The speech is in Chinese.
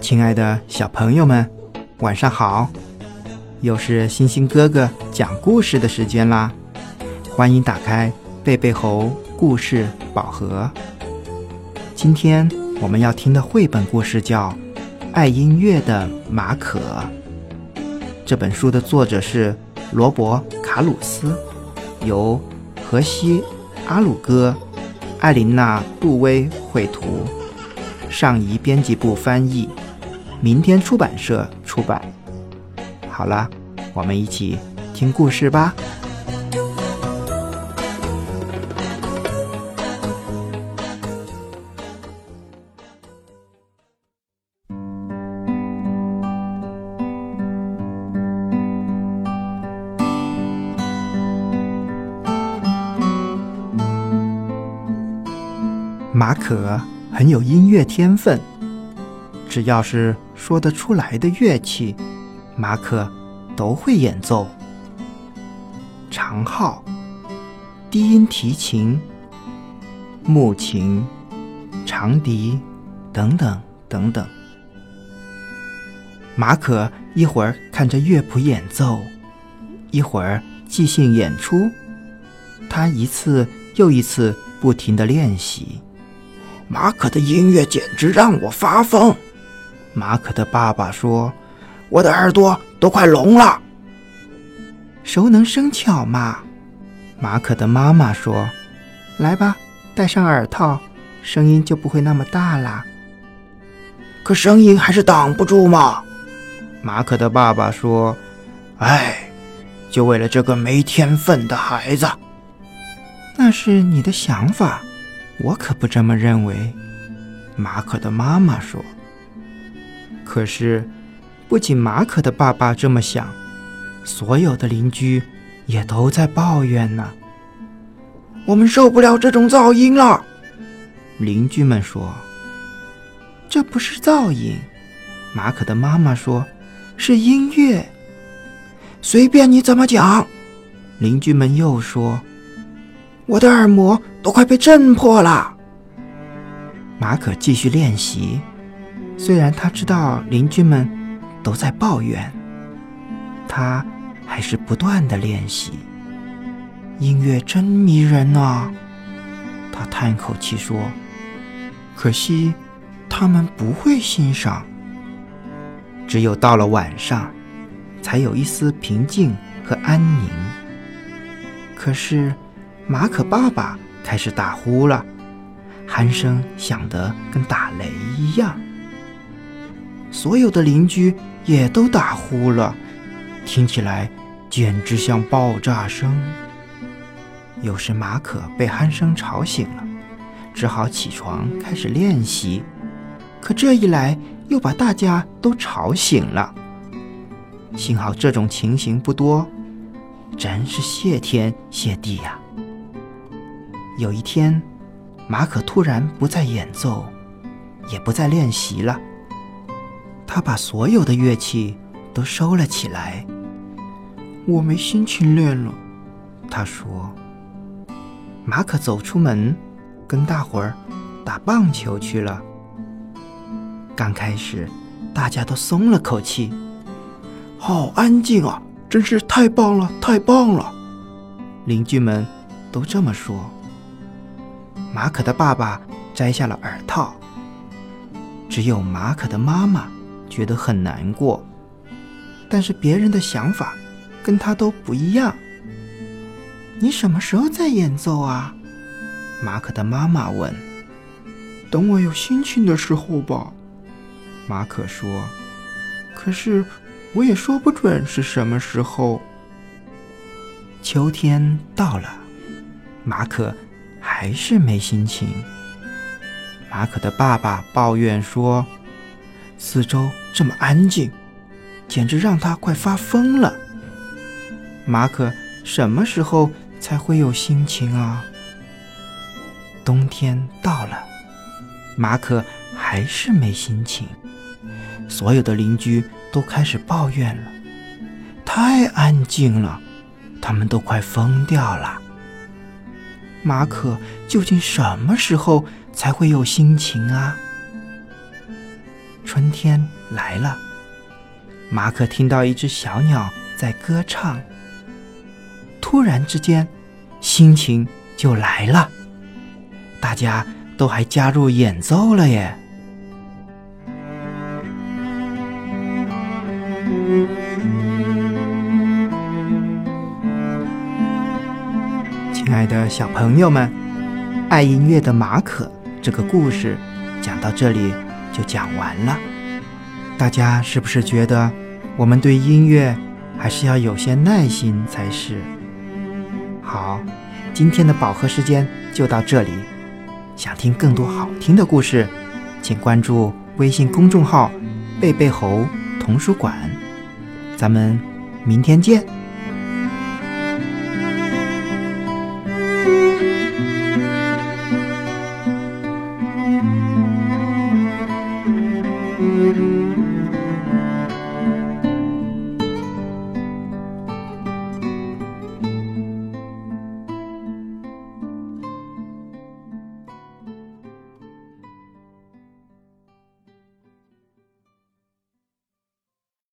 亲爱的小朋友们，晚上好！又是星星哥哥讲故事的时间啦，欢迎打开贝贝猴故事宝盒。今天我们要听的绘本故事叫《爱音乐的马可》。这本书的作者是罗伯·卡鲁斯，由荷西·阿鲁戈、艾琳娜·杜威绘图，上移编辑部翻译。明天出版社出版。好了，我们一起听故事吧。马可很有音乐天分。只要是说得出来的乐器，马可都会演奏。长号、低音提琴、木琴、长笛等等等等。马可一会儿看着乐谱演奏，一会儿即兴演出，他一次又一次不停的练习。马可的音乐简直让我发疯。马可的爸爸说：“我的耳朵都快聋了。”熟能生巧嘛。马可的妈妈说：“来吧，戴上耳套，声音就不会那么大啦。”可声音还是挡不住嘛。马可的爸爸说：“哎，就为了这个没天分的孩子。”那是你的想法，我可不这么认为。马可的妈妈说。可是，不仅马可的爸爸这么想，所有的邻居也都在抱怨呢。我们受不了这种噪音了，邻居们说。这不是噪音，马可的妈妈说，是音乐。随便你怎么讲，邻居们又说。我的耳膜都快被震破了。马可继续练习。虽然他知道邻居们都在抱怨，他还是不断的练习。音乐真迷人啊！他叹口气说：“可惜他们不会欣赏。只有到了晚上，才有一丝平静和安宁。”可是马可爸爸开始打呼了，鼾声响得跟打雷一样。所有的邻居也都打呼了，听起来简直像爆炸声。有时马可被鼾声吵醒了，只好起床开始练习。可这一来，又把大家都吵醒了。幸好这种情形不多，真是谢天谢地呀！有一天，马可突然不再演奏，也不再练习了。他把所有的乐器都收了起来。我没心情练了，他说。马可走出门，跟大伙儿打棒球去了。刚开始，大家都松了口气。好安静啊，真是太棒了，太棒了！邻居们都这么说。马可的爸爸摘下了耳套，只有马可的妈妈。觉得很难过，但是别人的想法跟他都不一样。你什么时候在演奏啊？马可的妈妈问。等我有心情的时候吧，马可说。可是我也说不准是什么时候。秋天到了，马可还是没心情。马可的爸爸抱怨说。四周这么安静，简直让他快发疯了。马可什么时候才会有心情啊？冬天到了，马可还是没心情。所有的邻居都开始抱怨了，太安静了，他们都快疯掉了。马可究竟什么时候才会有心情啊？春天来了，马可听到一只小鸟在歌唱。突然之间，心情就来了，大家都还加入演奏了耶！爱的小朋友们，爱音乐的马可这个故事讲到这里就讲完了。大家是不是觉得我们对音乐还是要有些耐心才是？好，今天的宝盒时间就到这里。想听更多好听的故事，请关注微信公众号“贝贝猴童书馆”。咱们明天见。